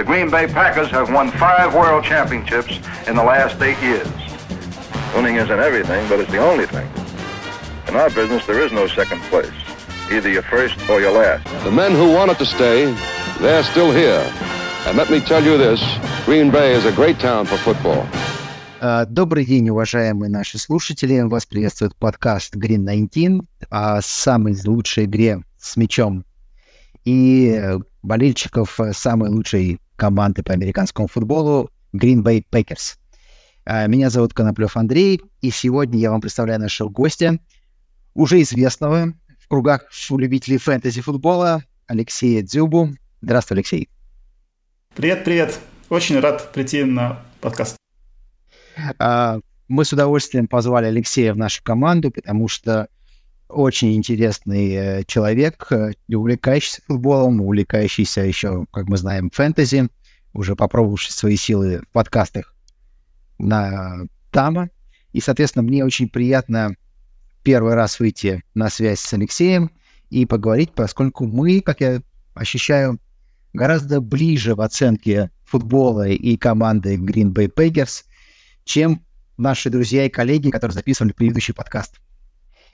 The Green Bay Packers have won five world championships in the last eight years. Winning isn't everything, but it's the only thing. In our business, there is no second place. Either you're first or you're last. The men who wanted to stay, they're still here. And let me tell you this, Green Bay is a great town for football. А, добрый день, уважаемые наши слушатели. Вас приветствует подкаст Green 19 о самой лучшей игре с мячом и э, болельщиков э, самой лучшей команды по американскому футболу Green Bay Packers. А, меня зовут Коноплев Андрей, и сегодня я вам представляю нашего гостя, уже известного в кругах любителей фэнтези-футбола, Алексея Дзюбу. Здравствуй, Алексей. Привет, привет. Очень рад прийти на подкаст. А, мы с удовольствием позвали Алексея в нашу команду, потому что очень интересный э, человек, э, увлекающийся футболом, увлекающийся еще, как мы знаем, фэнтези, уже попробовавший свои силы в подкастах на Тама. И, соответственно, мне очень приятно первый раз выйти на связь с Алексеем и поговорить, поскольку мы, как я ощущаю, гораздо ближе в оценке футбола и команды Green Bay Packers, чем наши друзья и коллеги, которые записывали предыдущий подкаст.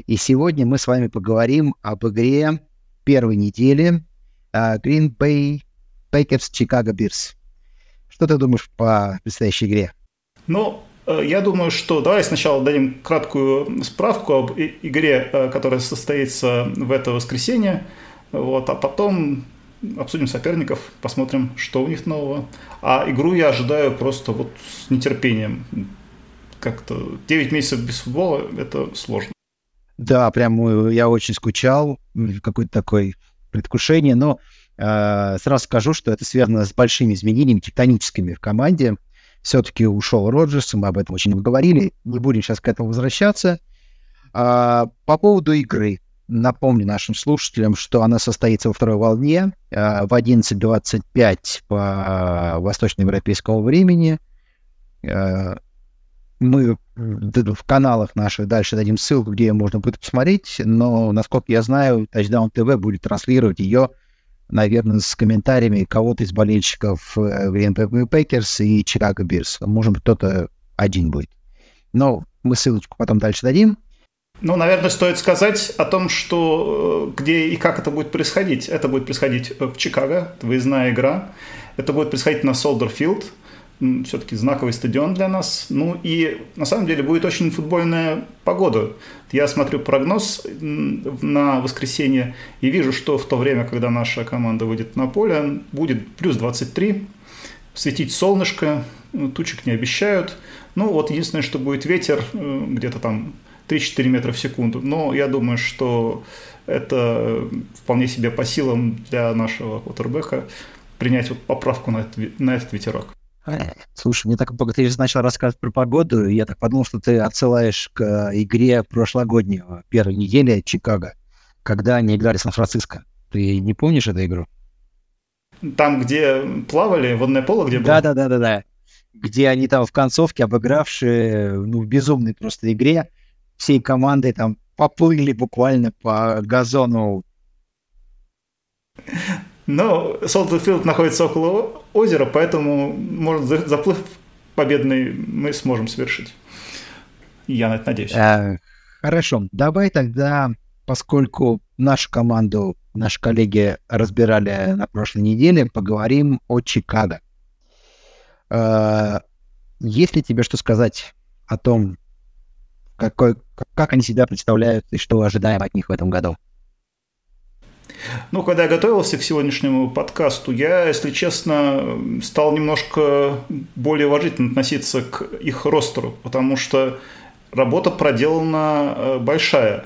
И сегодня мы с вами поговорим об игре первой недели uh, Green Bay Packers Chicago Bears. Что ты думаешь по предстоящей игре? Ну, э, я думаю, что давай сначала дадим краткую справку об игре, э, которая состоится в это воскресенье, вот, а потом обсудим соперников, посмотрим, что у них нового. А игру я ожидаю просто вот с нетерпением. Как-то 9 месяцев без футбола – это сложно. Да, прям я очень скучал, какое-то такое предвкушение, но э, сразу скажу, что это связано с большими изменениями тектоническими в команде. Все-таки ушел Роджерс, мы об этом очень много говорили, не будем сейчас к этому возвращаться. А, по поводу игры. Напомню нашим слушателям, что она состоится во второй волне э, в 11.25 по э, восточноевропейскому времени. Э, мы в каналах наших дальше дадим ссылку, где ее можно будет посмотреть, но, насколько я знаю, Touchdown TV будет транслировать ее, наверное, с комментариями кого-то из болельщиков Green Bay Packers и Chicago Bears. Может быть, кто-то один будет. Но мы ссылочку потом дальше дадим. Ну, наверное, стоит сказать о том, что где и как это будет происходить. Это будет происходить в Чикаго, выездная игра. Это будет происходить на Солдерфилд. Филд все-таки знаковый стадион для нас. Ну и на самом деле будет очень футбольная погода. Я смотрю прогноз на воскресенье и вижу, что в то время, когда наша команда выйдет на поле, будет плюс 23, светить солнышко, тучек не обещают. Ну вот единственное, что будет ветер э, где-то там 3-4 метра в секунду. Но я думаю, что это вполне себе по силам для нашего квотербека принять вот поправку на этот, на этот ветерок. Слушай, мне так ты начал рассказывать про погоду, и я так подумал, что ты отсылаешь к э, игре прошлогоднего первой недели Чикаго, когда они играли Сан-Франциско. Ты не помнишь эту игру? Там, где плавали, водное поло, где было? Да-да-да-да-да. Где они там в концовке, обыгравшие, ну, в безумной просто игре, всей командой там поплыли буквально по газону но Солтфилд находится около озера, поэтому, может, заплыв победный мы сможем совершить. Я на это надеюсь. А, хорошо, давай тогда, поскольку нашу команду наши коллеги разбирали на прошлой неделе, поговорим о Чикаго. А, есть ли тебе что сказать о том, какой, как они себя представляют и что ожидаем от них в этом году? Ну, когда я готовился к сегодняшнему подкасту, я, если честно, стал немножко более уважительно относиться к их ростеру, потому что работа проделана э, большая.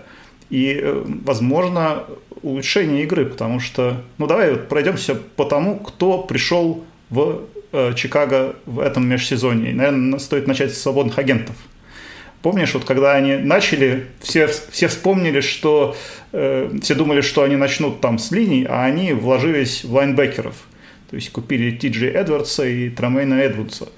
И, э, возможно, улучшение игры, потому что... Ну, давай вот пройдемся по тому, кто пришел в э, Чикаго в этом межсезонье. Наверное, стоит начать с свободных агентов – Помнишь, вот когда они начали, все, все вспомнили, что э, все думали, что они начнут там с линий, а они вложились в лайнбекеров. То есть купили Ти Джей Эдвардса и Тромейна Эдвудса.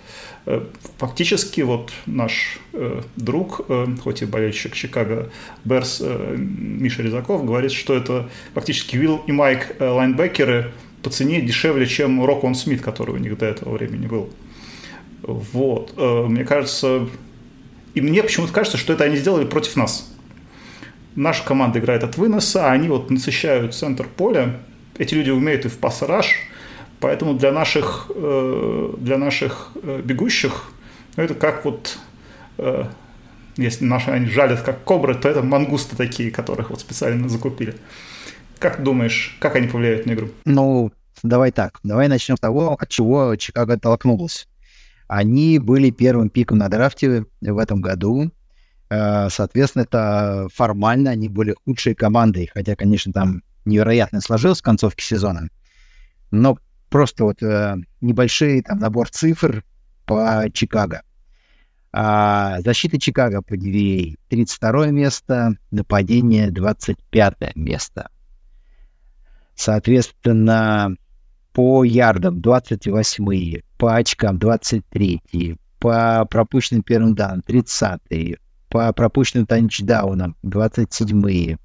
Э, фактически вот наш э, друг, э, хоть и болельщик Чикаго Берс э, Миша Резаков, говорит, что это фактически Вилл и Майк э, лайнбекеры по цене дешевле, чем Рок Он Смит, который у них до этого времени был. Вот. Э, мне кажется, и мне почему-то кажется, что это они сделали против нас. Наша команда играет от выноса, а они вот насыщают центр поля. Эти люди умеют и в пассараж, поэтому для наших, э, для наших э, бегущих ну, это как вот если наши они жалят как кобры, то это мангусты такие, которых вот специально закупили. Как думаешь, как они повлияют на игру? Ну, давай так. Давай начнем с того, от чего Чикаго оттолкнулась. Они были первым пиком на драфте в этом году. Э, соответственно, это формально они были худшей командой, хотя, конечно, там невероятно сложилось в концовке сезона. Но просто вот э, небольшой там набор цифр по Чикаго. А, защита Чикаго по DVA 32 место, нападение 25 место. Соответственно, по ярдам 28 по очкам 23 по пропущенным первым данным 30 по пропущенным тачдаунам 27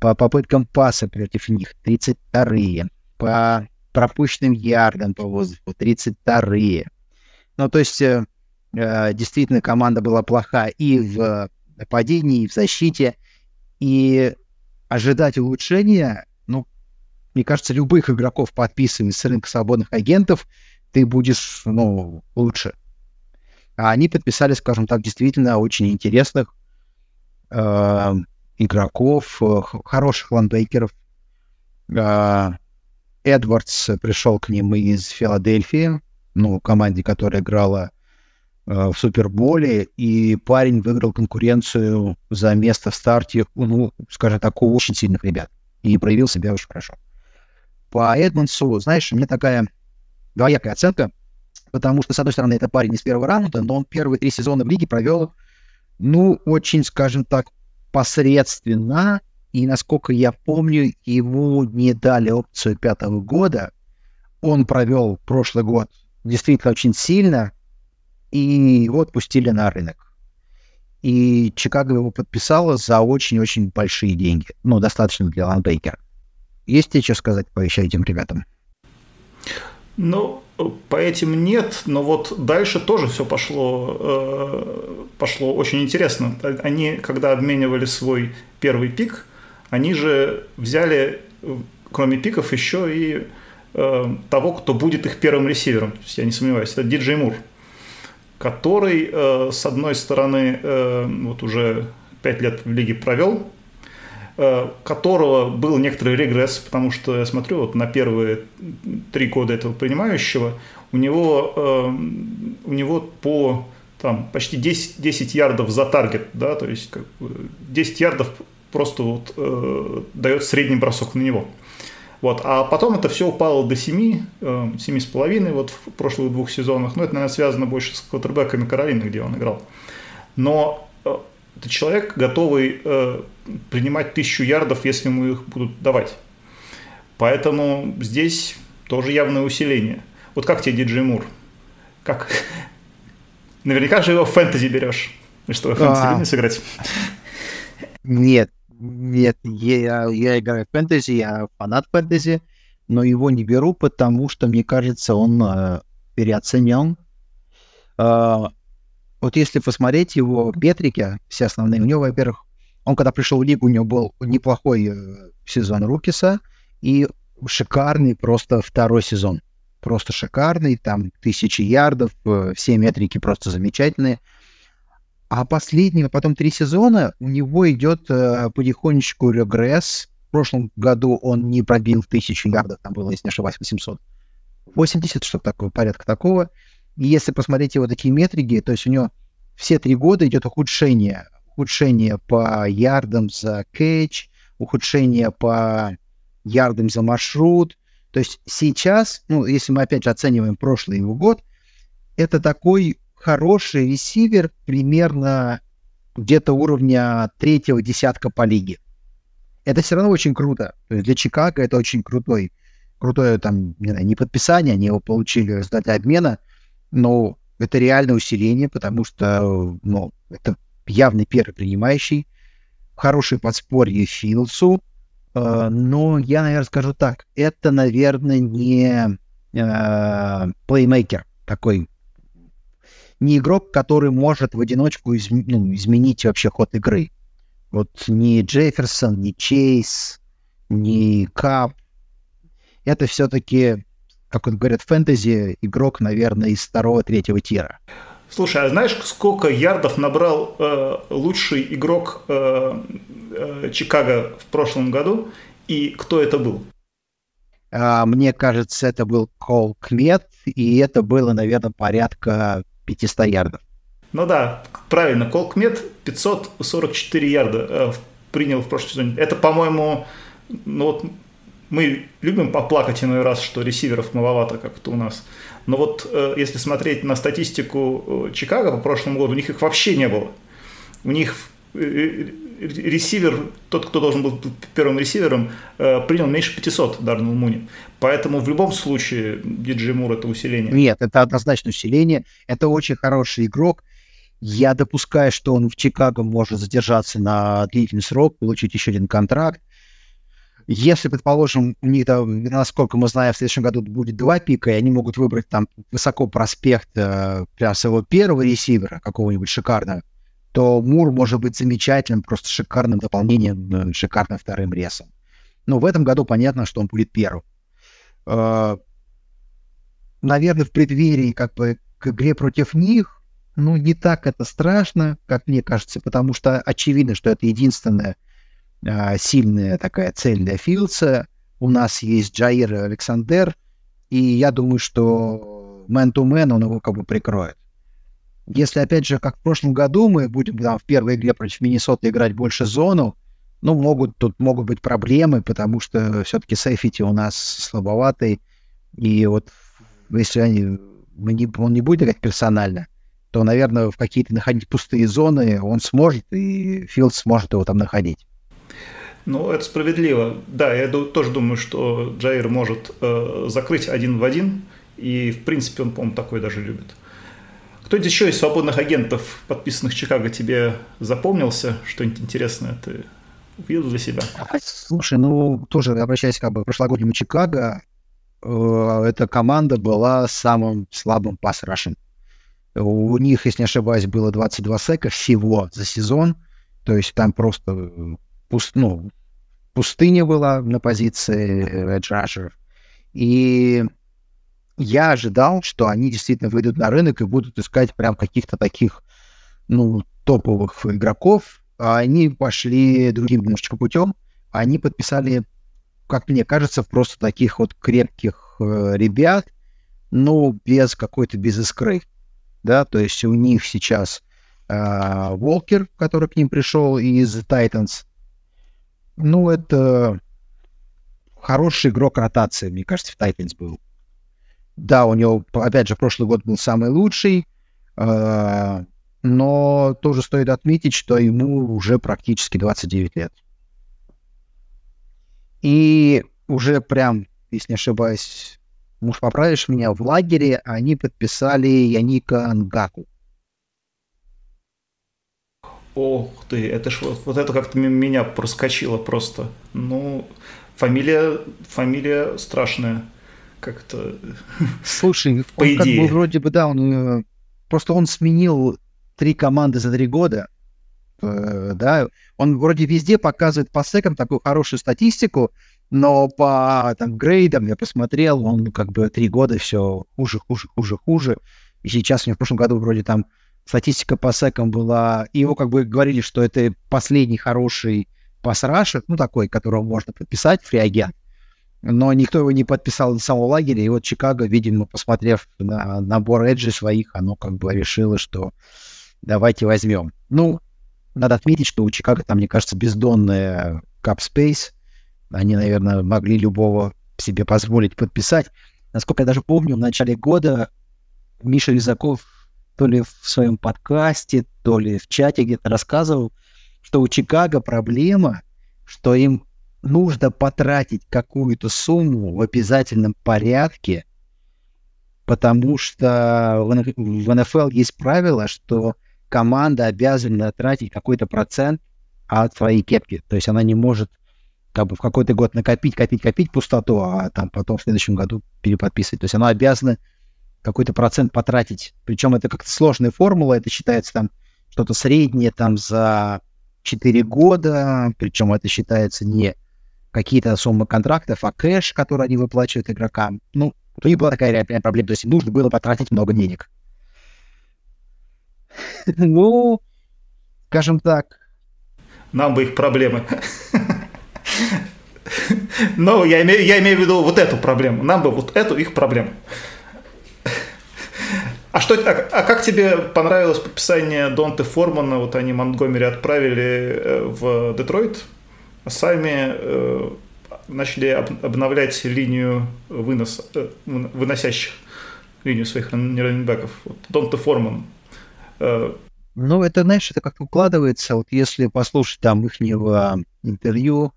по попыткам паса против них 32 по пропущенным ярдам по воздуху 32 Ну, то есть э, Э, действительно команда была плоха и в нападении, и в защите. И ожидать улучшения, мне кажется, любых игроков, подписанных с рынка свободных агентов, ты будешь, ну, лучше. А они подписали, скажем так, действительно очень интересных э, игроков, э, хороших ландбейкеров. Э, Эдвардс пришел к ним из Филадельфии, ну, команде, которая играла Э, в Суперболе, и парень выиграл конкуренцию за место в старте, ну, скажем так, у очень сильных ребят, и проявил себя очень хорошо. По Эдмонсу, знаешь, у меня такая двоякая оценка, потому что, с одной стороны, это парень из первого раунда, но он первые три сезона в лиге провел, ну, очень, скажем так, посредственно, и, насколько я помню, ему не дали опцию пятого года, он провел прошлый год действительно очень сильно, и его отпустили на рынок. И Чикаго его подписала за очень-очень большие деньги. Ну, достаточно для ландбейкера. Есть тебе что сказать по еще этим ребятам? Ну, по этим нет, но вот дальше тоже все пошло, э, пошло очень интересно. Они, когда обменивали свой первый пик, они же взяли, кроме пиков, еще и э, того, кто будет их первым ресивером. Я не сомневаюсь, это Диджей Мур который, э, с одной стороны, вот уже пять лет в лиге провел, которого был некоторый регресс, потому что я смотрю вот на первые три года этого принимающего, у него, у него по там, почти 10, 10 ярдов за таргет, да, то есть как бы 10 ярдов просто вот, э, дает средний бросок на него. Вот. А потом это все упало до 7, 7,5 э, вот в прошлых двух сезонах. Ну, это, наверное, связано больше с квотербеками Каролины, где он играл. Но э, это человек, готовый э, принимать тысячу ярдов, если ему их будут давать. Поэтому здесь тоже явное усиление. Вот как тебе Диджей Мур? Как? Наверняка же его в фэнтези берешь. И что, в фэнтези а... сыграть? Нет, нет, я, я играю в фэнтези, я фанат фэнтези, но его не беру, потому что, мне кажется, он э, переоценен. Э, вот если посмотреть его метрики, все основные, у него, во-первых, он когда пришел в лигу, у него был неплохой э, сезон Рукиса и шикарный просто второй сезон. Просто шикарный, там тысячи ярдов, э, все метрики просто замечательные. А последние, потом три сезона у него идет э, потихонечку регресс. В прошлом году он не пробил тысячу ярдов, там было, если не ошибаюсь, 800. 80, что-то такое, порядка такого. И если посмотреть его такие метрики, то есть у него все три года идет ухудшение. Ухудшение по ярдам за кэч, ухудшение по ярдам за маршрут. То есть сейчас, ну, если мы опять же оцениваем прошлый его год, это такой хороший ресивер примерно где-то уровня третьего десятка по лиге. Это все равно очень круто. То есть для Чикаго это очень крутой, крутое там, не знаю, не подписание, они его получили в результате обмена, но это реальное усиление, потому что, ну, это явный первый принимающий, хороший подспорье Филдсу, Э, но я, наверное, скажу так. Это, наверное, не э, плеймейкер такой. Не игрок, который может в одиночку из, ну, изменить вообще ход игры. Вот ни Джефферсон, ни Чейз, ни Кап. Это все-таки, как вот говорят в фэнтези, игрок, наверное, из второго-третьего тира. Слушай, а знаешь, сколько ярдов набрал э, лучший игрок э, э, Чикаго в прошлом году? И кто это был? А, мне кажется, это был Кол Кмет, и это было, наверное, порядка 500 ярдов. Ну да, правильно, Кол Кмет 544 ярда э, принял в прошлом сезоне. Это, по-моему, ну вот мы любим поплакать иной раз, что ресиверов маловато как-то у нас. Но вот э, если смотреть на статистику э, Чикаго по прошлому году, у них их вообще не было. У них э, ресивер, тот, кто должен был первым ресивером, принял меньше 500 Дарнелл Муни. Поэтому в любом случае Диджей Мур это усиление. Нет, это однозначно усиление. Это очень хороший игрок. Я допускаю, что он в Чикаго может задержаться на длительный срок, получить еще один контракт. Если, предположим, у них, да, насколько мы знаем, в следующем году будет два пика, и они могут выбрать там высоко проспект э, прям своего первого ресивера, какого-нибудь шикарного, то Мур может быть замечательным, просто шикарным дополнением, э, шикарным вторым ресом. Но в этом году понятно, что он будет первым. Э, наверное, в преддверии как бы к игре против них, ну, не так это страшно, как мне кажется, потому что очевидно, что это единственное а, сильная такая цель для Филдса. У нас есть Джаир Александр, и я думаю, что мэн-то-мэн он его как бы прикроет. Если, опять же, как в прошлом году, мы будем там, в первой игре против Миннесоты играть больше зону, ну, могут, тут могут быть проблемы, потому что все-таки сейфити у нас слабоватый, и вот если они, не, он не будет играть персонально, то, наверное, в какие-то находить пустые зоны он сможет, и Филд сможет его там находить. Ну, это справедливо. Да, я тоже думаю, что Джаир может э, закрыть один в один, и, в принципе, он, по-моему, такой даже любит. Кто-нибудь еще из свободных агентов, подписанных Чикаго, тебе запомнился? Что-нибудь интересное ты увидел для себя? Слушай, ну, тоже обращаясь как бы к прошлогоднему Чикаго, э, эта команда была самым слабым пас-рашем. У них, если не ошибаюсь, было 22 сека всего за сезон. То есть там просто пуст, ну, пустыня была на позиции Edge Rusher. И я ожидал, что они действительно выйдут на рынок и будут искать прям каких-то таких, ну, топовых игроков. А они пошли другим немножечко путем. Они подписали, как мне кажется, просто таких вот крепких э, ребят, ну, без какой-то, без искры. Да, то есть у них сейчас э, Волкер, который к ним пришел из Titans, ну, это хороший игрок ротации, мне кажется, в Тайтанс был. Да, у него, опять же, прошлый год был самый лучший, э, но тоже стоит отметить, что ему уже практически 29 лет. И уже прям, если не ошибаюсь, муж поправишь меня, в лагере они подписали Яника Нгаку. Ох ты, это ж вот, вот это как-то меня проскочило просто. Ну, фамилия, фамилия страшная. Как-то... Слушай, по он идее. как бы вроде бы, да, он э, просто он сменил три команды за три года. Э, да, он вроде везде показывает по секам такую хорошую статистику, но по там грейдам я посмотрел, он как бы три года все хуже, хуже, хуже, хуже. И сейчас у него в прошлом году вроде там статистика по секам была, и его как бы говорили, что это последний хороший пас-рашер, ну, такой, которого можно подписать, фриагент, но никто его не подписал на самого лагеря, и вот Чикаго, видимо, посмотрев на набор эджи своих, оно как бы решило, что давайте возьмем. Ну, надо отметить, что у Чикаго там, мне кажется, бездонная space, они, наверное, могли любого себе позволить подписать. Насколько я даже помню, в начале года Миша Рязаков то ли в своем подкасте, то ли в чате где-то рассказывал, что у Чикаго проблема, что им нужно потратить какую-то сумму в обязательном порядке, потому что в НФЛ есть правило, что команда обязана тратить какой-то процент от своей кепки. То есть она не может как бы в какой-то год накопить, копить, копить пустоту, а там потом в следующем году переподписывать. То есть она обязана какой-то процент потратить. Причем это как-то сложная формула, это считается там что-то среднее там за 4 года, причем это считается не какие-то суммы контрактов, а кэш, который они выплачивают игрокам. Ну, у них была такая реальная проблема, то есть нужно было потратить много денег. Ну, скажем так. Нам бы их проблемы. Но я имею, я имею в виду вот эту проблему. Нам бы вот эту их проблему. А что, а, а как тебе понравилось подписание Донте Формана? Вот они Монтгомери отправили э, в Детройт, а сами э, начали об, обновлять линию выноса, э, выносящих линию своих раненбеков. Вот Донте Форман. Э, ну, это, знаешь, это как укладывается, вот если послушать там их интервью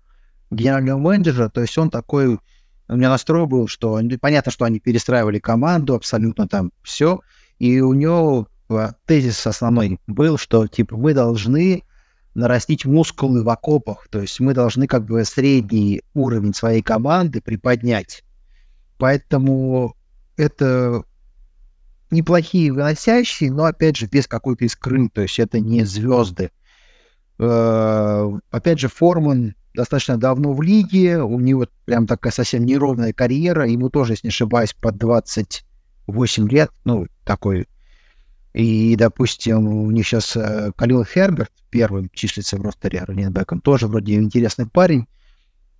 генерального менеджера, то есть он такой, у меня настрой был, что понятно, что они перестраивали команду, абсолютно там все, и у него а, тезис основной был, что типа мы должны нарастить мускулы в окопах, то есть мы должны как бы средний уровень своей команды приподнять. Поэтому это неплохие выносящие, но опять же без какой-то искры, то есть это не звезды. Э, опять же, Форман достаточно давно в лиге, у него прям такая совсем неровная карьера, ему тоже, если не ошибаюсь, под 28 лет, ну, такой. И, допустим, у них сейчас э, Калил Херберт первым числится в ростере раненбеком, тоже вроде интересный парень,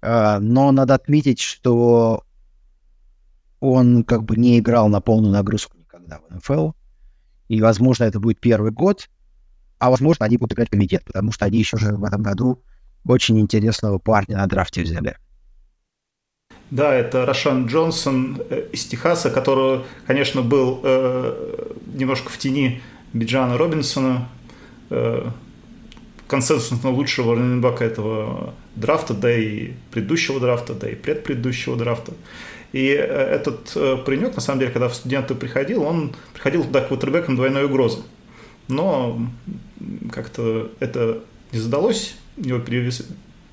э, но надо отметить, что он как бы не играл на полную нагрузку никогда в НФЛ, и, возможно, это будет первый год, а, возможно, они будут играть комитет, потому что они еще же в этом году очень интересного парня на драфте взяли. Да, это Рошан Джонсон э, из Техаса, который, конечно, был э, немножко в тени Биджана Робинсона, э, консенсусно лучшего раненбака этого драфта, да и предыдущего драфта, да и предпредыдущего драфта. И э, этот э, паренек, на самом деле, когда в студенты приходил, он приходил туда к квотербекам двойной угрозы. Но как-то это не задалось, его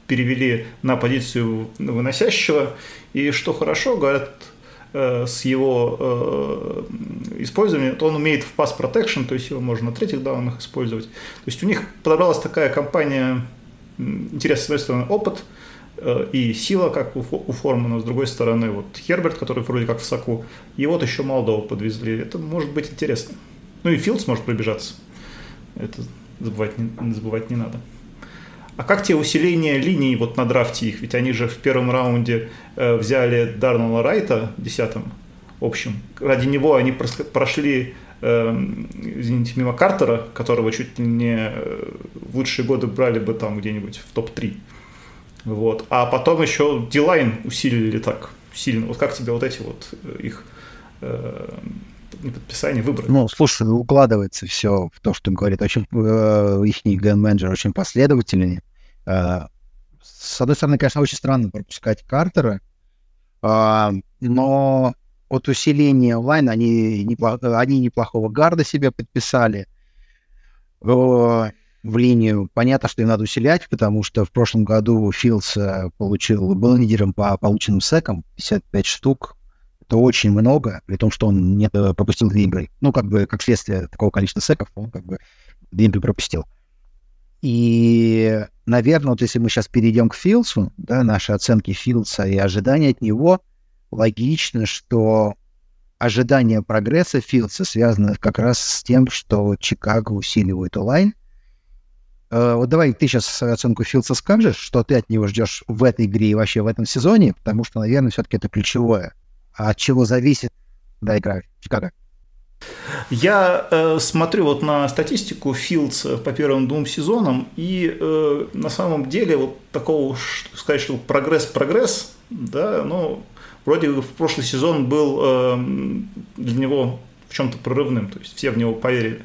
перевели на позицию выносящего. И что хорошо, говорят, э, с его э, использованием, то он умеет в pass protection, то есть его можно на третьих данных использовать. То есть у них подобралась такая компания, интересный, с одной стороны, опыт э, и сила, как у, Формана, с другой стороны, вот Херберт, который вроде как в соку, и вот еще молодого подвезли. Это может быть интересно. Ну и Филдс может пробежаться. Это забывать не, забывать не надо. А как тебе усиление линий вот на драфте их? Ведь они же в первом раунде э, взяли Дарнелла Райта, десятым общем. Ради него они прошли, э, извините, мимо Картера, которого чуть ли не э, в лучшие годы брали бы там где-нибудь в топ-3. Вот. А потом еще Дилайн усилили так сильно. Вот как тебе вот эти вот э, их э, подписание выбрать. Ну, слушай, укладывается все в то, что он говорит. Очень, э, их ген-менеджер очень последовательный. Э, с одной стороны, конечно, очень странно пропускать Картера, э, но от усиления онлайн они, неплохо, они неплохого гарда себе подписали э, в линию. Понятно, что им надо усилять, потому что в прошлом году Филдс э, получил, был лидером по полученным секам, 55 штук, это очень много, при том, что он не пропустил две игры. Ну, как бы, как следствие такого количества секов, он как бы две игры пропустил. И, наверное, вот если мы сейчас перейдем к Филдсу, да, наши оценки Филдса и ожидания от него, логично, что ожидание прогресса Филдса связано как раз с тем, что Чикаго усиливает онлайн. Uh, вот давай ты сейчас оценку Филдса скажешь, что ты от него ждешь в этой игре и вообще в этом сезоне, потому что, наверное, все-таки это ключевое. От чего зависит да, игра Чикаго? Я э, смотрю вот на статистику Филдс по первым двум сезонам, и э, на самом деле вот такого, сказать, что прогресс-прогресс, да, ну, вроде в прошлый сезон был э, для него в чем-то прорывным, то есть все в него поверили.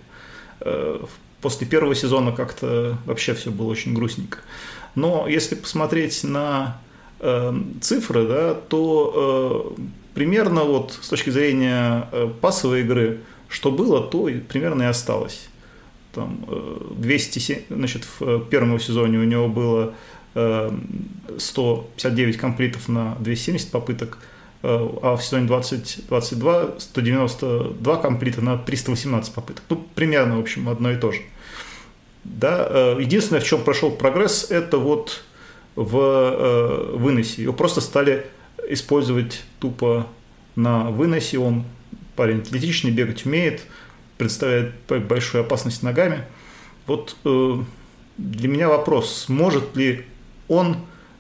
Э, после первого сезона как-то вообще все было очень грустненько. Но если посмотреть на э, цифры, да, то э, примерно вот с точки зрения э, пасовой игры, что было, то примерно и осталось. Там 207, э, значит, в э, первом сезоне у него было 159 комплитов на 270 попыток, а в сезоне 2022 192 комплита на 318 попыток. Ну, примерно, в общем, одно и то же. Да, единственное, в чем прошел прогресс, это вот в выносе. Его просто стали использовать тупо на выносе. Он парень атлетичный, бегать умеет, представляет большую опасность ногами. Вот э, для меня вопрос, может ли он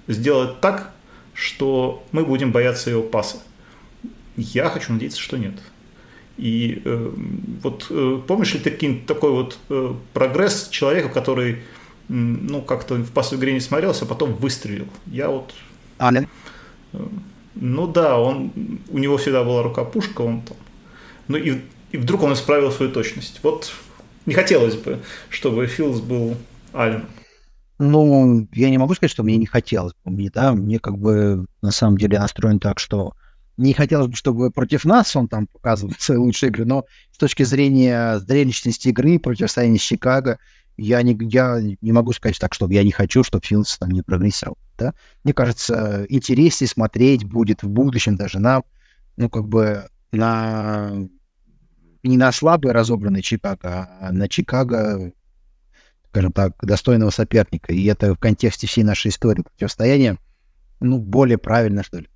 сделать так, что мы будем бояться его паса? Я хочу надеяться, что нет. И э, вот э, помнишь ли ты такой вот э, прогресс человека, который ну, как-то в пасовой игре не смотрелся, а потом выстрелил? Я вот... Ален? Ну да, он, у него всегда была рука-пушка, он там... Ну и, и вдруг он исправил свою точность. Вот не хотелось бы, чтобы Филдс был Ален. Ну, я не могу сказать, что мне не хотелось бы. Мне, да, мне как бы на самом деле настроен так, что не хотелось бы, чтобы против нас он там показывал свои лучшие игры, но с точки зрения зрелищности игры, противостояния с Чикаго, я не, я не могу сказать так, что я не хочу, чтобы Филдс там не прогрессировал. Да? Мне кажется, интереснее смотреть будет в будущем даже нам, ну, как бы на не на слабый разобранный Чикаго, а на Чикаго, скажем так, достойного соперника. И это в контексте всей нашей истории противостояния, ну, более правильно, что ли.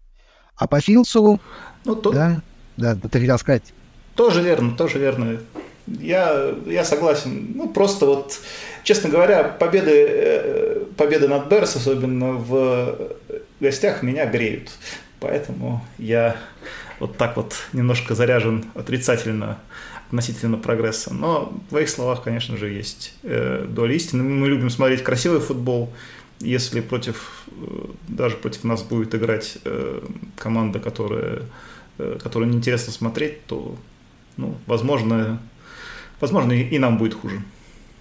А по Филсу... Ну, то... Да, да, ты хотел сказать. Тоже верно, тоже верно. Я, я согласен. Ну, просто вот, честно говоря, победы, э, победы над Берс, особенно в гостях, меня греют. Поэтому я вот так вот немножко заряжен отрицательно относительно прогресса. Но в твоих словах, конечно же, есть э, доля истины. Мы любим смотреть красивый футбол. Если против, э, даже против нас будет играть э, команда, которая, э, которую неинтересно смотреть, то, ну, возможно, возможно, и нам будет хуже,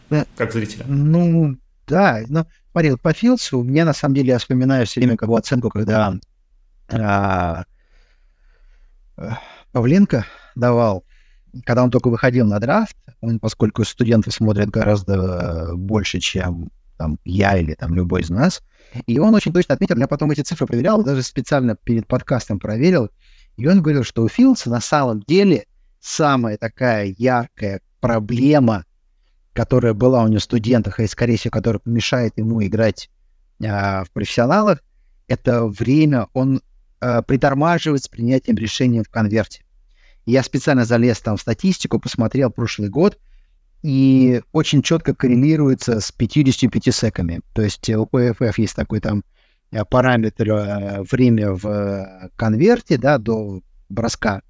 да. как зрителя. Ну, да, но смотри, вот по Филдсу, у меня на самом деле, я вспоминаю все время как бы оценку, когда а, Павленко давал, когда он только выходил на драфт, он, поскольку студенты смотрят гораздо э, больше, чем там, я или там любой из нас, и он очень точно отметил, я потом эти цифры проверял, даже специально перед подкастом проверил, и он говорил, что у Филдса на самом деле самая такая яркая проблема, которая была у него в студентах, и, скорее всего, которая помешает ему играть а, в профессионалах, это время, он а, притормаживает с принятием решения в конверте. Я специально залез там в статистику, посмотрел прошлый год, и очень четко коррелируется с 55 секами. То есть у PFF есть такой там э, параметр э, время в конверте, да, до броска.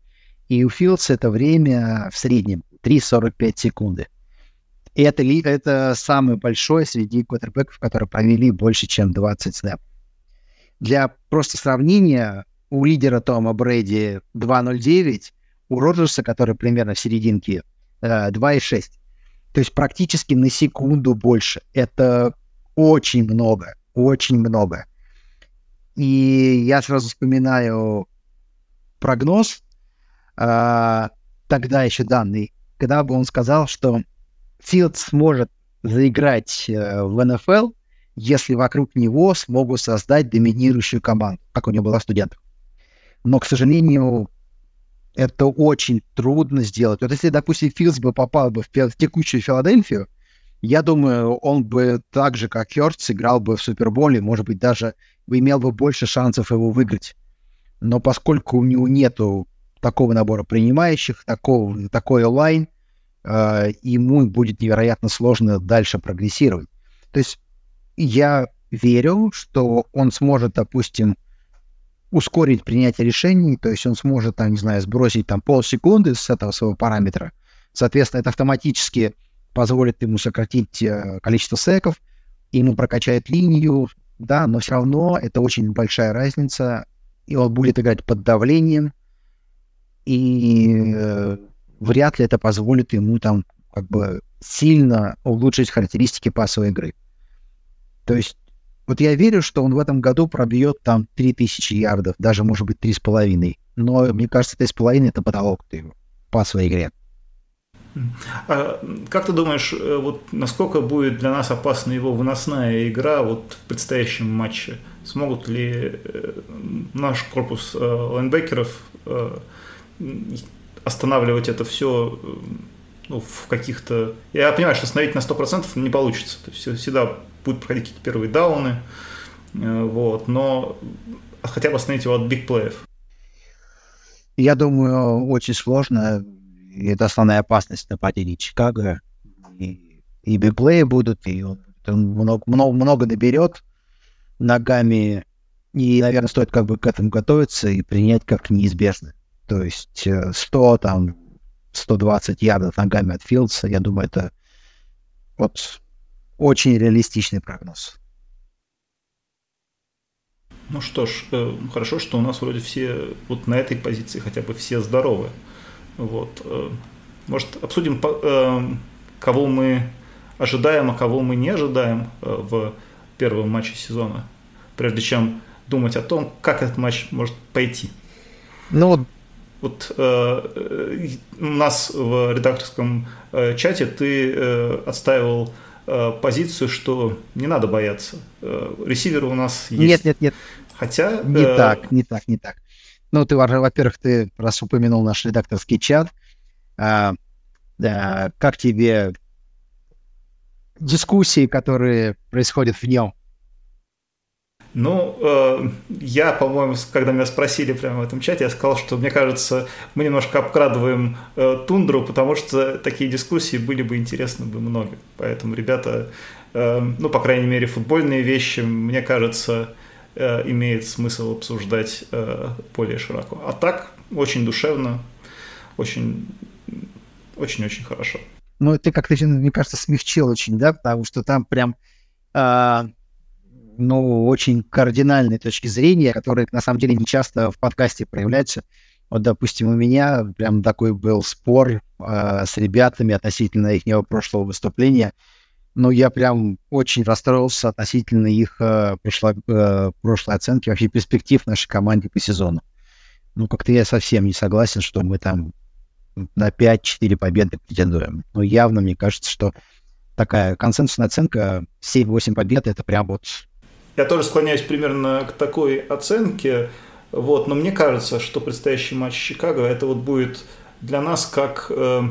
И у Fields это время в среднем 3,45 секунды. И это, это самое большое среди квотербеков, которые провели больше, чем 20 снэп. Для просто сравнения, у лидера Тома Брэди 2.09, у Роджерса, который примерно в серединке, 2.6. Э, То есть практически на секунду больше. Это очень много, очень много. И я сразу вспоминаю прогноз, а, тогда еще данный, когда бы он сказал, что Филд сможет заиграть э, в НФЛ, если вокруг него смогут создать доминирующую команду, как у него была студентов. Но, к сожалению, это очень трудно сделать. Вот если, допустим, Филдс бы попал бы в, в текущую Филадельфию, я думаю, он бы так же, как Хёрд, сыграл бы в Суперболе, может быть, даже имел бы больше шансов его выиграть. Но поскольку у него нету такого набора принимающих, такого, такой онлайн, э, ему будет невероятно сложно дальше прогрессировать. То есть я верю, что он сможет, допустим, ускорить принятие решений, то есть он сможет, там, не знаю, сбросить там полсекунды с этого своего параметра. Соответственно, это автоматически позволит ему сократить э, количество секов, ему прокачает линию, да, но все равно это очень большая разница, и он будет играть под давлением, и э, вряд ли это позволит ему там как бы сильно улучшить характеристики пасовой игры. То есть вот я верю, что он в этом году пробьет там 3000 ярдов, даже, может быть, 3,5. Но мне кажется, 3,5 — это потолок по своей игре. А как ты думаешь, э, вот насколько будет для нас опасна его выносная игра вот в предстоящем матче? Смогут ли э, наш корпус лайнбекеров останавливать это все ну, в каких-то... Я понимаю, что остановить на 100% не получится. То есть всегда будут проходить какие-то первые дауны, вот, но хотя бы остановить его от бигплеев. Я думаю, очень сложно. Это основная опасность нападения Чикаго. И, и бигплеи будут, и он, много, много, много наберет ногами. И, наверное, стоит как бы к этому готовиться и принять как неизбежно. То есть 100, э, там, 120 ярдов ногами от Филдса, я думаю, это вот очень реалистичный прогноз. Ну что ж, э, хорошо, что у нас вроде все вот на этой позиции хотя бы все здоровы. Вот. Э, может, обсудим, кого мы ожидаем, а кого мы не ожидаем в первом матче сезона, прежде чем думать о том, как этот матч может пойти. Ну вот вот э, у нас в редакторском э, чате ты э, отстаивал э, позицию, что не надо бояться. Э, ресиверы у нас есть. Нет, нет, нет. Хотя... Не э... так, не так, не так. Ну, ты, во-первых, ты раз упомянул наш редакторский чат, а, да, как тебе дискуссии, которые происходят в нем? Ну, э, я, по-моему, когда меня спросили прямо в этом чате, я сказал, что мне кажется, мы немножко обкрадываем э, тундру, потому что такие дискуссии были бы интересны бы много. Поэтому, ребята, э, ну, по крайней мере, футбольные вещи, мне кажется, э, имеет смысл обсуждать э, более широко. А так, очень душевно, очень, очень-очень хорошо. Ну, ты как-то, мне кажется, смягчил очень, да, потому что там прям... Э ну, очень кардинальной точки зрения, которые на самом деле не часто в подкасте проявляются. Вот, допустим, у меня прям такой был спор э, с ребятами относительно их прошлого выступления. Но я прям очень расстроился относительно их э, прошлой, э, прошлой оценки, вообще перспектив нашей команде по сезону. Ну, как-то я совсем не согласен, что мы там на 5-4 победы претендуем. Но явно мне кажется, что такая консенсусная оценка 7-8 побед — это прям вот я тоже склоняюсь примерно к такой оценке, вот, но мне кажется, что предстоящий матч Чикаго это вот будет для нас как э,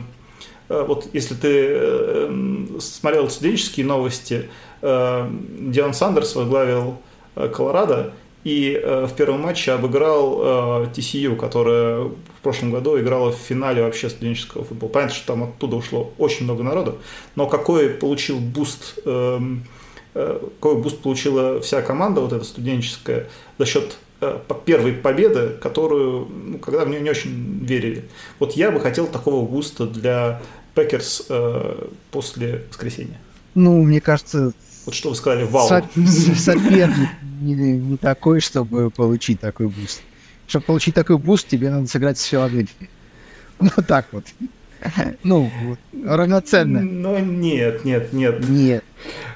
э, вот если ты э, смотрел студенческие новости, э, Дион Сандерс возглавил э, Колорадо и э, в первом матче обыграл э, TCU, которая в прошлом году играла в финале вообще студенческого футбола. Понятно, что там оттуда ушло очень много народу, но какой получил буст э, Э, какой буст получила вся команда, вот эта студенческая, за счет э, первой победы, которую, ну, когда в нее не очень верили. Вот я бы хотел такого буста для Пекерс э, после воскресенья. Ну, мне кажется... Вот что вы сказали, вау. Соперник не, не такой, чтобы получить такой буст. Чтобы получить такой буст, тебе надо сыграть с Филадельфией. Ну, так вот. Ну, равноценно. Ну, нет, нет, нет. Нет.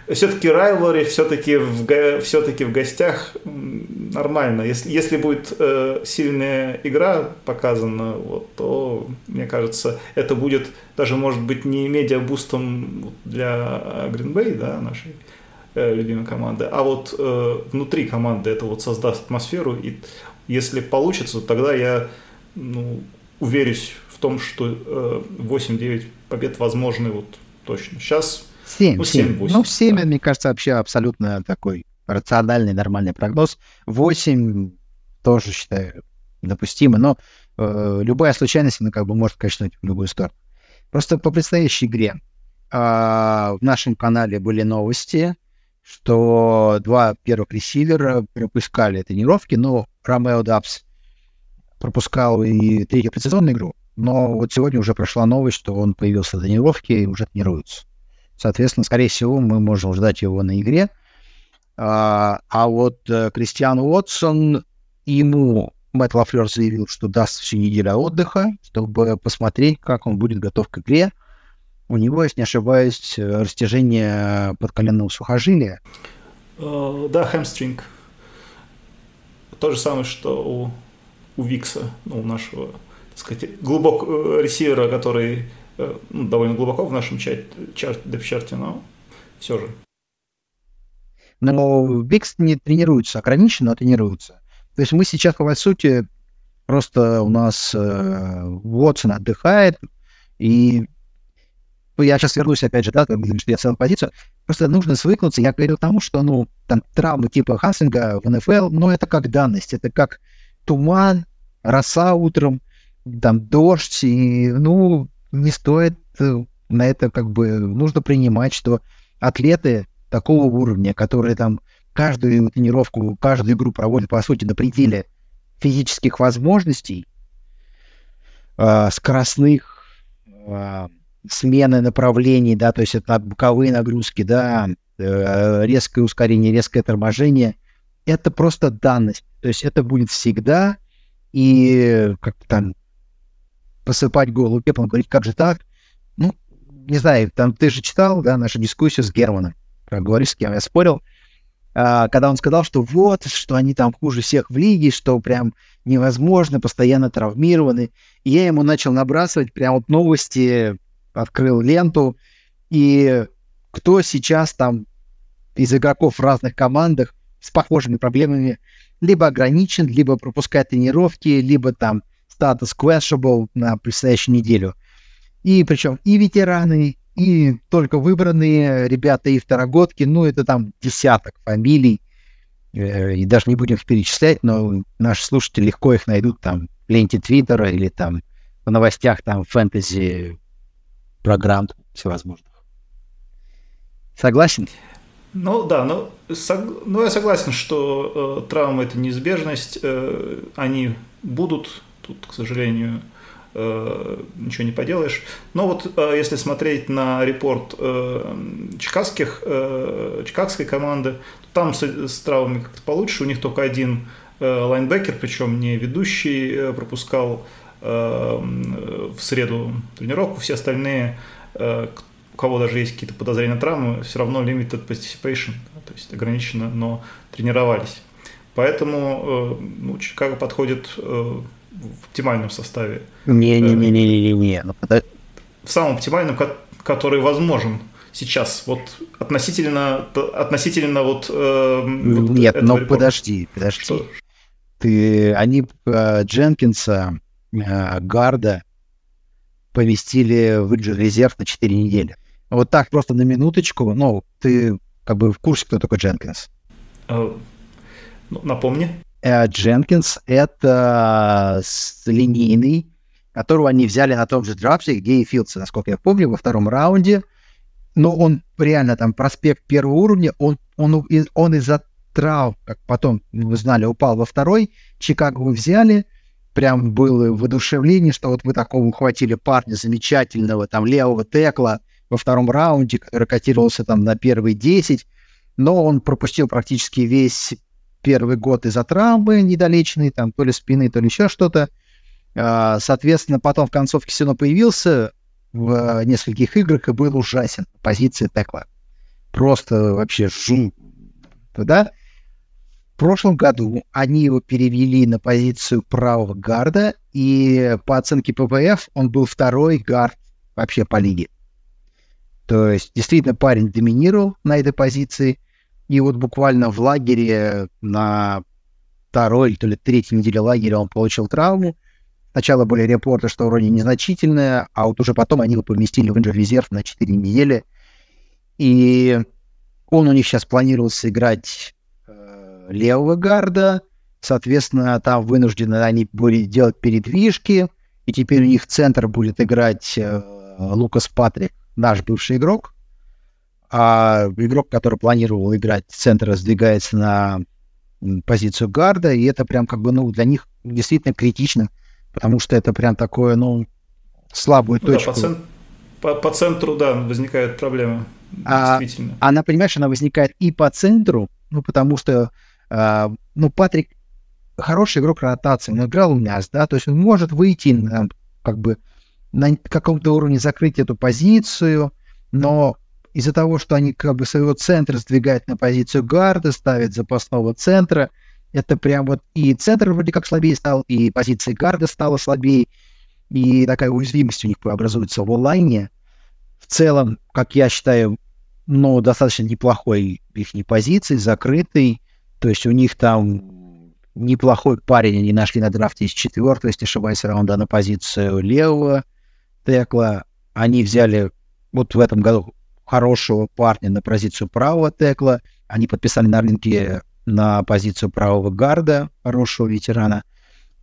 Все-таки Райлори все-таки в, все-таки в гостях нормально. Если, если будет э, сильная игра показана, вот, то, мне кажется, это будет даже, может быть, не медиабустом для Green да, нашей э, любимой команды, а вот э, внутри команды это вот создаст атмосферу, и если получится, тогда я ну, уверюсь в том, что э, 8-9 побед возможны вот точно. Сейчас 7, ну, 7, 7. 8, ну, 7, да. мне кажется, вообще абсолютно такой рациональный, нормальный прогноз. 8 тоже считаю допустимо, но э, любая случайность, она как бы может качнуть в любую сторону. Просто по предстоящей игре э, в нашем канале были новости, что два первых ресивера пропускали тренировки, но Ромео Дабс пропускал и третью предсезонную игру, но вот сегодня уже прошла новость, что он появился на тренировке и уже тренируется. Соответственно, скорее всего, мы можем ждать его на игре. А, а вот э, Кристиан Уотсон, ему Мэтт Лафлер заявил, что даст всю неделю отдыха, чтобы посмотреть, как он будет готов к игре. У него, если не ошибаюсь, растяжение подколенного сухожилия. Uh, да, хэмстринг. То же самое, что у, у Викса, ну, у нашего сказать, глубок э, ресивера, который э, ну, довольно глубоко в нашем чарте, депчарте, но все же. Но Бикс не тренируется, ограниченно, но тренируется. То есть мы сейчас, по сути, просто у нас э, отдыхает, и я сейчас вернусь, опять же, да, что я целую позицию. Просто нужно свыкнуться. Я говорил к тому, что, ну, там, травмы типа Хаслинга в НФЛ, ну, это как данность, это как туман, роса утром, там, дождь, и, ну, не стоит э, на это, как бы, нужно принимать, что атлеты такого уровня, которые там каждую тренировку, каждую игру проводят, по сути, на пределе физических возможностей, э, скоростных, э, смены направлений, да, то есть это боковые нагрузки, да, э, резкое ускорение, резкое торможение, это просто данность. То есть это будет всегда, и как там посыпать голову пеплом, говорить, как же так? Ну, не знаю, там ты же читал, да, нашу дискуссию с Германом, как говоришь, с кем я спорил, а, когда он сказал, что вот, что они там хуже всех в лиге, что прям невозможно, постоянно травмированы. И я ему начал набрасывать прям вот новости открыл ленту, и кто сейчас там из игроков в разных командах с похожими проблемами либо ограничен, либо пропускает тренировки, либо там статус questionable на предстоящую неделю. И причем и ветераны, и только выбранные ребята, и второгодки, ну, это там десяток фамилий, э, и даже не будем их перечислять, но наши слушатели легко их найдут там в ленте Твиттера или там в новостях там фэнтези программ всевозможных. Согласен? Ну да, ну, сог... ну я согласен, что э, травмы это неизбежность, э, они будут, тут, к сожалению, э, ничего не поделаешь. Но вот э, если смотреть на репорт э, чикагских, чикагской команды, то там с, с травмами как-то получше, у них только один лайнбекер, причем не ведущий, пропускал в среду тренировку, все остальные, у кого даже есть какие-то подозрения на травмы, все равно limited participation, то есть ограничено, но тренировались. Поэтому ну, Чикаго подходит в оптимальном составе. Не-не-не-не-не. Ну, в самом оптимальном, который возможен сейчас, вот относительно, относительно вот... Э, Нет, вот но подожди, подожди. Что? Ты, они Дженкинса Э, гарда поместили в резерв на 4 недели. Вот так просто на минуточку, ну, ты как бы в курсе, кто такой Дженкинс? Uh, напомни. Э, Дженкинс — это линейный, которого они взяли на том же драфте, где и Филдса, насколько я помню, во втором раунде. Но он реально там проспект первого уровня, он, он, он из-за трав, как потом вы знали, упал во второй. Чикаго взяли, прям было воодушевление, что вот вы такого ухватили парня замечательного, там, левого текла во втором раунде, который котировался там на первые 10, но он пропустил практически весь первый год из-за травмы недолеченной, там, то ли спины, то ли еще что-то. А, соответственно, потом в концовке сезона появился в нескольких играх и был ужасен. Позиция текла. Просто вообще жу. Да? В прошлом году они его перевели на позицию правого гарда, и по оценке ППФ он был второй гард вообще по лиге. То есть действительно парень доминировал на этой позиции, и вот буквально в лагере на второй то ли третьей неделе лагеря он получил травму. Сначала были репорты, что вроде незначительная, а вот уже потом они его поместили в инжир-резерв на 4 недели. И он у них сейчас планировался играть левого гарда, соответственно, там вынуждены они будут делать передвижки, и теперь у них центр будет играть э, Лукас Патрик, наш бывший игрок, а игрок, который планировал играть центр, сдвигается на позицию гарда, и это прям как бы, ну, для них действительно критично, потому что это прям такое, ну, слабую ну, точку. Да, по, цен... по, по центру, да, возникают проблемы. А, действительно. Она, понимаешь, она возникает и по центру, ну, потому что а, ну, Патрик хороший игрок ротации, он играл у нас, да, то есть он может выйти на, как бы на каком-то уровне закрыть эту позицию, но из-за того, что они как бы своего центра сдвигают на позицию гарда, ставят запасного центра, это прям вот и центр вроде как слабее стал, и позиция гарда стала слабее, и такая уязвимость у них образуется в онлайне. В целом, как я считаю, ну, достаточно неплохой их позиции, закрытый. То есть у них там неплохой парень, они нашли на драфте из четвертого, если ошибаюсь, раунда на позицию левого текла. Они взяли вот в этом году хорошего парня на позицию правого текла. Они подписали на рынке на позицию правого гарда, хорошего ветерана.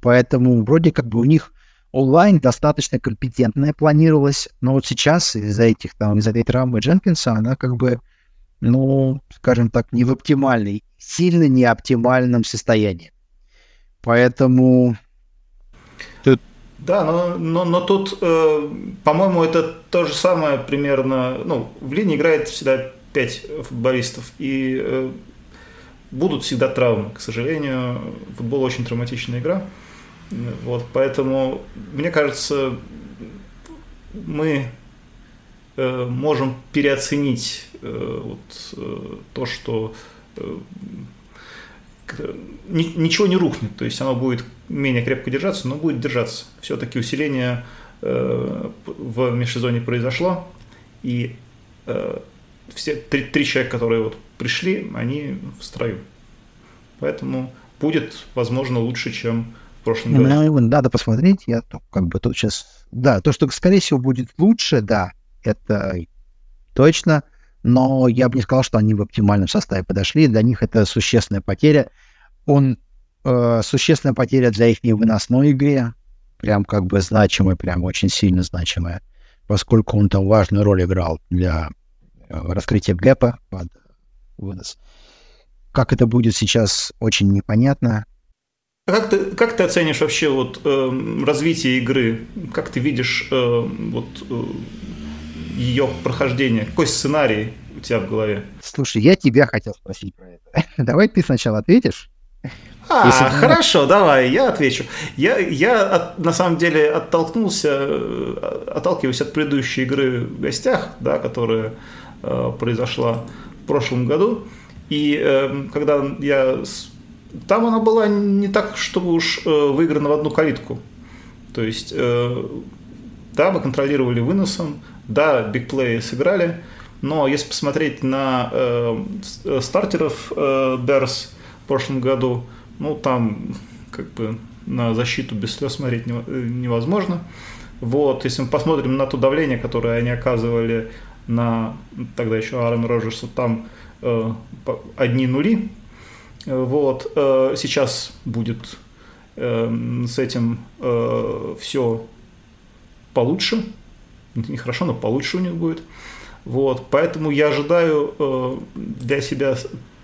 Поэтому вроде как бы у них онлайн достаточно компетентная планировалась, но вот сейчас из-за этих там, из-за этой травмы Дженкинса она как бы, ну, скажем так, не в оптимальной, сильно не оптимальном состоянии. Поэтому да, но, но, но тут, э, по-моему, это то же самое примерно. Ну, в линии играет всегда пять футболистов, и э, будут всегда травмы. К сожалению, футбол очень травматичная игра. Вот, поэтому, мне кажется, мы э, можем переоценить э, вот, э, то, что э, ни, ничего не рухнет, то есть оно будет менее крепко держаться, но будет держаться. Все-таки усиление э, в межсезонье произошло, и э, все три, три человека, которые вот пришли, они в строю. Поэтому будет, возможно, лучше, чем в прошлом году. Ну, надо посмотреть. Я как бы тут сейчас... Да, то, что, скорее всего, будет лучше, да, это точно. Но я бы не сказал, что они в оптимальном составе подошли. Для них это существенная потеря. Он э, существенная потеря для их выносной игре. Прям как бы значимая, прям очень сильно значимая. Поскольку он там важную роль играл для э, раскрытия гэпа под вынос. Как это будет сейчас, очень непонятно. А как ты, как ты оценишь вообще вот, э, развитие игры? Как ты видишь э, вот, э, ее прохождение? Какой сценарий у тебя в голове? Слушай, я тебя хотел спросить про это. Давай ты сначала ответишь. А, Если... хорошо, давай, я отвечу. Я, я от, на самом деле оттолкнулся, э, отталкиваюсь от предыдущей игры в гостях, да, которая э, произошла в прошлом году. И э, когда я... Там она была не так, чтобы уж э, выиграна в одну калитку. То есть, э, да, мы контролировали выносом, да, бигплеи сыграли, но если посмотреть на э, стартеров э, Bears в прошлом году, ну, там как бы на защиту без слез смотреть э, невозможно. Вот, если мы посмотрим на то давление, которое они оказывали на тогда еще Аарона Роджерса, там Э, одни нули. Вот. Э, сейчас будет э, с этим все получше. Не хорошо, но получше у них будет. Вот. Поэтому я ожидаю для себя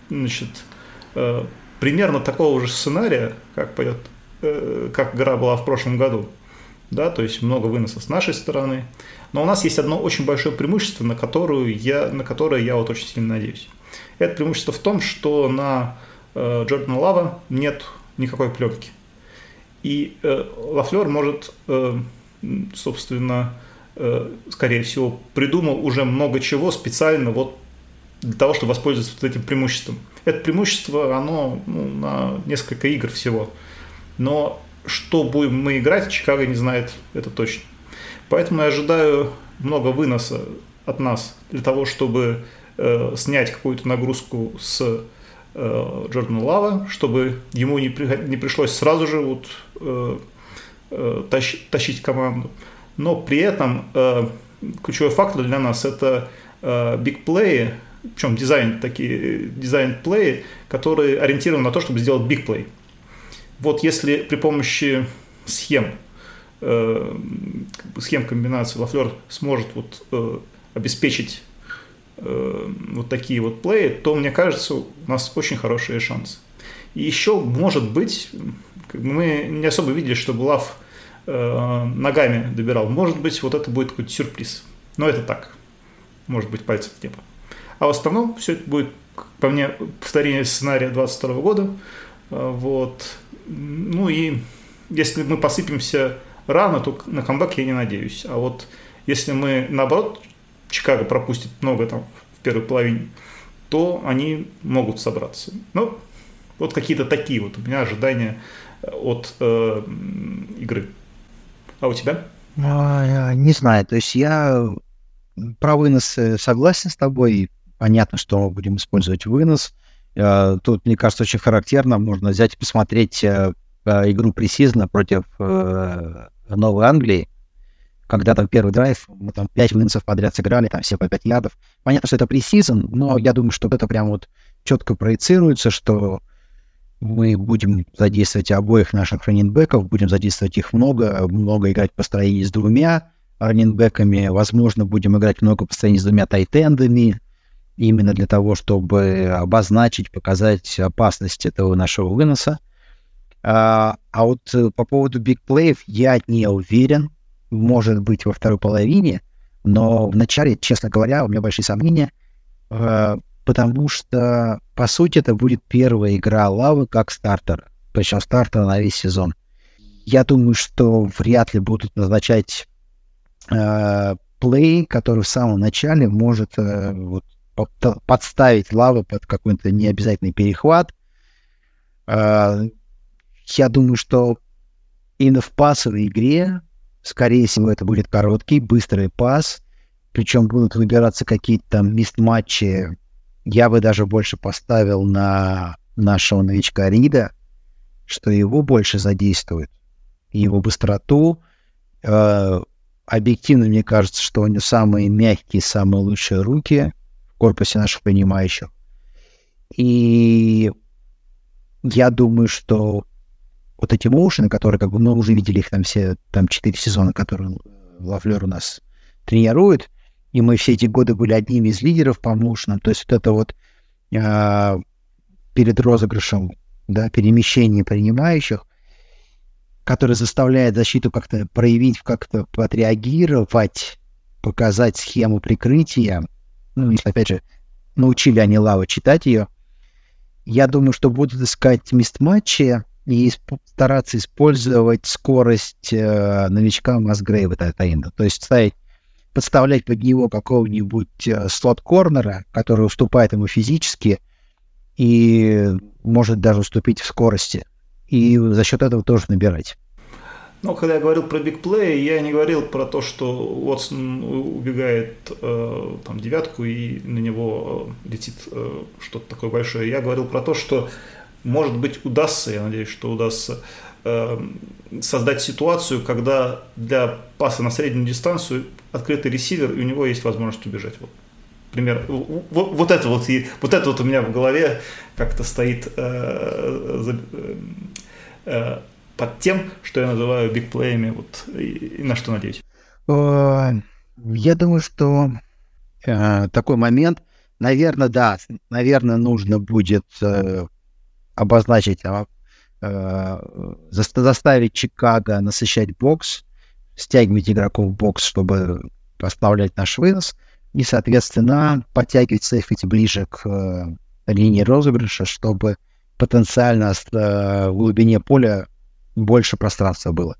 значит, примерно такого же сценария, как пойдет, как игра была в прошлом году. Да, то есть много выноса с нашей стороны. Но у нас есть одно очень большое преимущество, на, которую я, на которое я вот очень сильно надеюсь. Это преимущество в том, что на э, Джордана Лава нет никакой пленки. И э, Лафлер может, э, собственно, э, скорее всего, придумал уже много чего специально вот для того, чтобы воспользоваться вот этим преимуществом. Это преимущество, оно ну, на несколько игр всего. Но что будем мы играть, Чикаго не знает, это точно. Поэтому я ожидаю много выноса от нас для того, чтобы э, снять какую-то нагрузку с э, Джордана Лава, чтобы ему не, при, не пришлось сразу же вот, э, э, тащ, тащить команду. Но при этом э, ключевой фактор для нас это э, бигплеи, причем дизайн такие дизайн плеи, которые ориентированы на то, чтобы сделать бигплей. Вот если при помощи схем, э, схем комбинации Лафлер сможет вот, э, обеспечить Э, вот такие вот плеи, то, мне кажется, у нас очень хорошие шансы. И еще, может быть, мы не особо видели, что Булав э, ногами добирал. Может быть, вот это будет какой-то сюрприз. Но это так. Может быть, пальцев неба. А в основном все это будет, по мне, повторение сценария 22 года. Э, вот. Ну и если мы посыпемся рано, то на камбэк я не надеюсь. А вот если мы, наоборот, Чикаго пропустит много там в первой половине, то они могут собраться. Ну, вот какие-то такие вот у меня ожидания от э, игры. А у тебя? А, не знаю, то есть я про вынос э, согласен с тобой. Понятно, что мы будем использовать вынос. Э, тут, мне кажется, очень характерно. Можно взять и посмотреть э, игру пресизна против Новой Англии, когда там первый драйв, мы там 5 выносов подряд сыграли, там все по 5 ядов. Понятно, что это пресизон, но я думаю, что это прям вот четко проецируется, что мы будем задействовать обоих наших раненбеков, будем задействовать их много, много играть по строению с двумя раненбеками, возможно, будем играть много по строению с двумя тайтендами, именно для того, чтобы обозначить, показать опасность этого нашего выноса. А, а вот э, по поводу бигплеев я не уверен, может быть, во второй половине, но в начале, честно говоря, у меня большие сомнения, э, потому что, по сути, это будет первая игра Лавы как стартер, причем стартер на весь сезон. Я думаю, что вряд ли будут назначать э, плей, который в самом начале может вот, подставить Лавы под какой-то необязательный перехват. Э, я думаю, что именно в пасовой игре, скорее всего, это будет короткий, быстрый пас, причем будут выбираться какие-то там мист-матчи я бы даже больше поставил на нашего новичка Рида, что его больше задействует. Его быстроту. Э, объективно, мне кажется, что у него самые мягкие, самые лучшие руки корпусе наших принимающих. И я думаю, что вот эти моушены, которые, как бы, мы уже видели их там все, там четыре сезона, которые Лавлер у нас тренирует, и мы все эти годы были одними из лидеров по мушнам. То есть вот это вот э, перед розыгрышем, да, перемещение принимающих, которое заставляет защиту как-то проявить, как-то отреагировать, показать схему прикрытия. Ну, опять же, научили они Лава читать ее. Я думаю, что будут искать мест-матчи и стараться использовать скорость э, новичка Масгрейва Тайтаинда. То есть ставить подставлять под него какого-нибудь э, слот-корнера, который уступает ему физически и может даже уступить в скорости. И за счет этого тоже набирать. Но когда я говорил про бигплей, я не говорил про то, что Уотсон убегает э, там девятку и на него э, летит э, что-то такое большое. Я говорил про то, что может быть удастся, я надеюсь, что удастся э, создать ситуацию, когда для паса на среднюю дистанцию открытый ресивер, и у него есть возможность убежать. Вот. Пример. Вот, вот это вот, и, вот это вот у меня в голове как-то стоит э, э, э, под тем, что я называю бигплеями, вот, и, и на что надеюсь. Я думаю, что э, такой момент, наверное, да, наверное, нужно будет э, обозначить, э, заставить Чикаго насыщать бокс, стягивать игроков в бокс, чтобы поставлять наш вынос, и, соответственно, подтягивать сейфити ближе к э, линии розыгрыша, чтобы потенциально э, в глубине поля больше пространства было.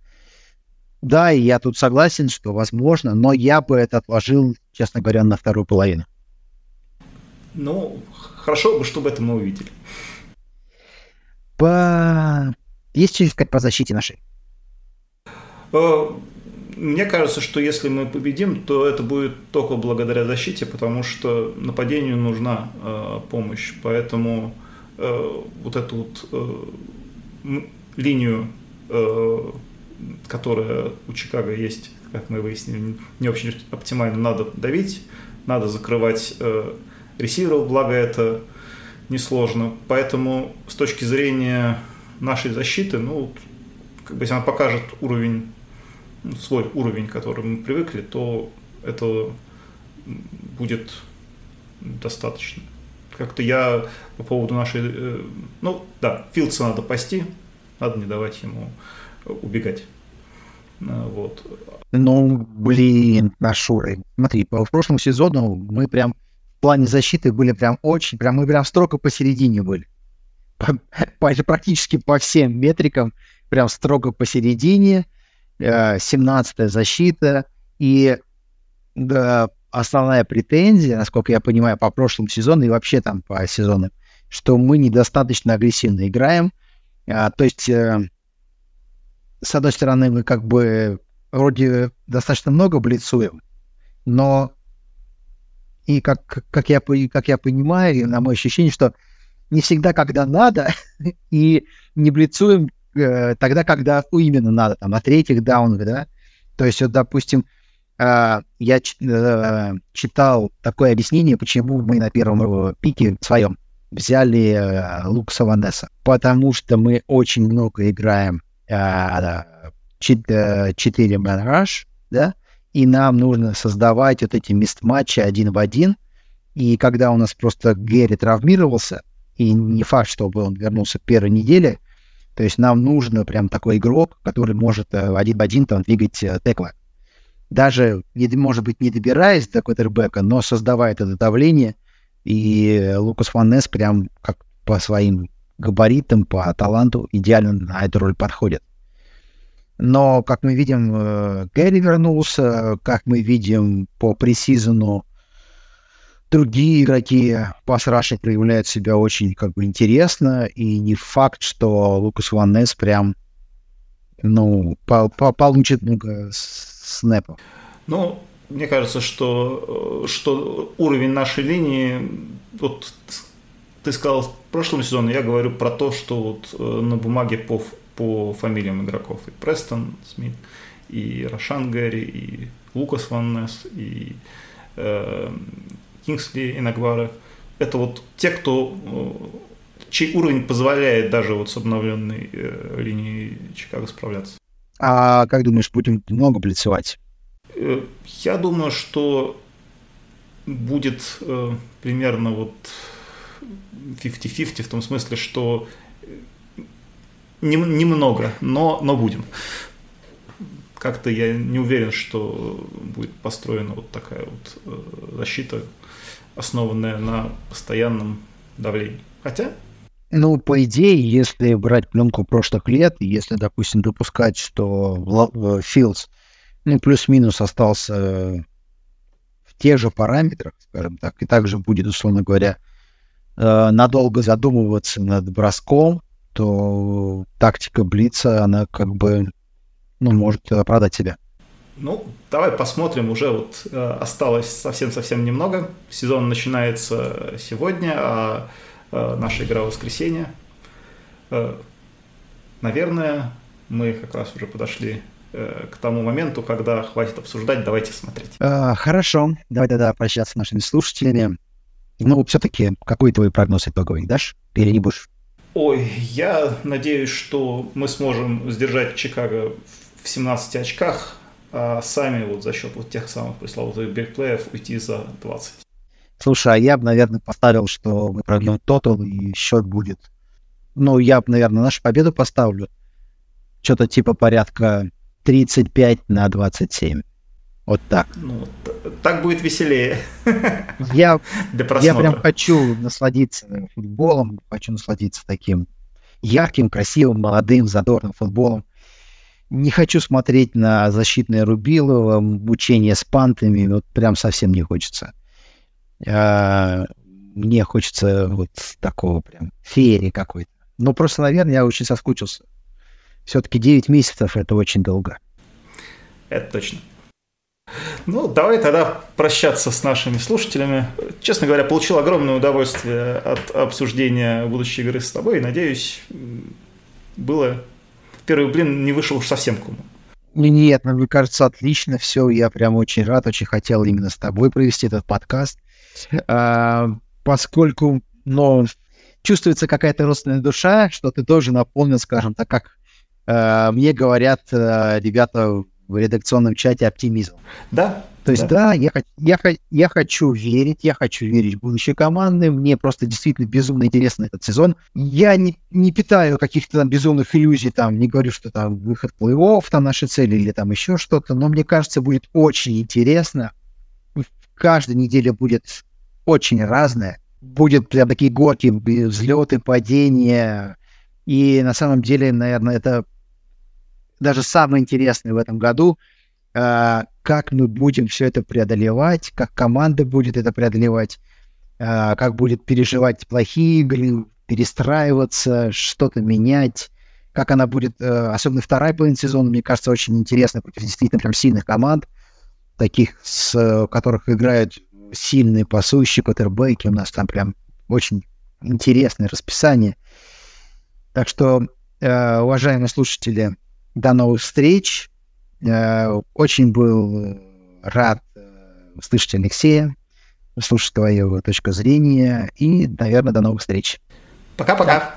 Да, и я тут согласен, что возможно, но я бы это отложил, честно говоря, на вторую половину. Ну, хорошо бы, чтобы это мы увидели. По... Есть что сказать по защите нашей? Э, мне кажется, что если мы победим, то это будет только благодаря защите, потому что нападению нужна э, помощь. Поэтому э, вот эту вот э, линию, которая у Чикаго есть, как мы выяснили, не очень оптимально, надо давить, надо закрывать э, ресиверов, благо это несложно. Поэтому с точки зрения нашей защиты, ну, как бы если она покажет уровень свой уровень, к которому мы привыкли, то это будет достаточно. Как-то я по поводу нашей... Э, ну, да, Филдса надо пасти, надо не давать ему убегать. Э, вот. Ну, блин, наш уровень. Смотри, по прошлому сезону мы прям в плане защиты были прям очень, прям мы прям строго посередине были. По, по, практически по всем метрикам прям строго посередине. 17-я э, защита. И да, основная претензия, насколько я понимаю, по прошлому сезону и вообще там по сезону, что мы недостаточно агрессивно играем. А, то есть, э, с одной стороны, мы как бы вроде достаточно много блицуем, но и как, как, я, как я понимаю, на мое ощущение, что не всегда, когда надо, и не блицуем э, тогда, когда ну, именно надо, там, на третьих даунах, да. То есть, вот, допустим, э, я э, читал такое объяснение, почему мы на первом пике своем взяли э, Лукаса Ванесса. Потому что мы очень много играем э, 4 man rush, да, и нам нужно создавать вот эти мест-матчи один в один. И когда у нас просто Гэри травмировался, и не факт, чтобы он вернулся первой неделе, то есть нам нужно прям такой игрок, который может э, один в один там двигать э, текла. Даже, может быть, не добираясь до квотербека, но создавая это давление, и Лукас Ваннес прям как по своим габаритам, по таланту идеально на эту роль подходит. Но, как мы видим, э, Гэри вернулся, как мы видим по пресизону, другие игроки пас Раши проявляют себя очень как бы интересно, и не факт, что Лукас Ваннес прям ну, по по получит много снэпов. Ну, мне кажется, что, э, что уровень нашей линии, вот ты сказал в прошлом сезоне, я говорю про то, что вот э, на бумаге по по фамилиям игроков. И Престон Смит, и Рошан Гэри, и Лукас Ван Несс, и э, Кингсли Инагвара. Это вот те, кто э, чей уровень позволяет даже вот с обновленной э, линией Чикаго справляться. А как думаешь, будем много блицевать? Э, я думаю, что будет э, примерно вот 50-50 в том смысле, что нем, немного, но, но будем. Как-то я не уверен, что будет построена вот такая вот э, защита, основанная на постоянном давлении. Хотя ну, по идее, если брать пленку прошлых лет, если, допустим, допускать, что Филдс, ну, плюс-минус остался в тех же параметрах, скажем так, и также будет, условно говоря, э, надолго задумываться над броском, то тактика Блица, она как бы, ну, может оправдать себя. Ну, давай посмотрим, уже вот э, осталось совсем-совсем немного. Сезон начинается сегодня, а э, наша игра воскресенье. Э, наверное, мы как раз уже подошли э, к тому моменту, когда хватит обсуждать, давайте смотреть. А, хорошо, давай тогда прощаться с нашими слушателями. Ну, все-таки, какой твой прогноз итоговый дашь? Или не будешь? Ой, я надеюсь, что мы сможем сдержать Чикаго в 17 очках, а сами вот за счет вот тех самых пресловутых бигплеев уйти за 20. Слушай, а я бы, наверное, поставил, что мы пробьем тотал, и счет будет... Ну, я бы, наверное, нашу победу поставлю. Что-то типа порядка 35 на 27. Вот так. Ну, так будет веселее. Я, я прям хочу насладиться футболом, хочу насладиться таким ярким, красивым, молодым, задорным футболом. Не хочу смотреть на защитное рубилово, мучение с пантами, вот прям совсем не хочется. А, мне хочется вот такого прям феерии какой-то. Но просто, наверное, я очень соскучился. Все-таки 9 месяцев — это очень долго. Это точно. Ну, давай тогда прощаться с нашими слушателями. Честно говоря, получил огромное удовольствие от обсуждения будущей игры с тобой. И, надеюсь, было... Первый блин не вышел уж совсем к уму. Нет, ну, мне кажется, отлично все. Я прям очень рад, очень хотел именно с тобой провести этот подкаст. А, поскольку, ну, чувствуется какая-то родственная душа, что ты тоже наполнен, скажем так, как мне говорят а, ребята в редакционном чате оптимизм. Да. То есть, да, да я, я, я хочу верить, я хочу верить в будущее команды. Мне просто действительно безумно интересен этот сезон. Я не, не питаю каких-то там безумных иллюзий, там, не говорю, что там выход плей-офф, там наши цели или там еще что-то, но мне кажется, будет очень интересно. Каждая неделя будет очень разная. Будет прям такие горки, взлеты, падения. И на самом деле, наверное, это даже самое интересное в этом году, э, как мы будем все это преодолевать, как команда будет это преодолевать, э, как будет переживать плохие игры, перестраиваться, что-то менять, как она будет, особенно вторая половина сезона, мне кажется, очень интересно против действительно прям сильных команд, таких, с которых играют сильные пасующие квотербеки. У нас там прям очень интересное расписание. Так что, уважаемые слушатели, до новых встреч. Очень был рад услышать Алексея, услышать твою точку зрения и, наверное, до новых встреч. Пока-пока.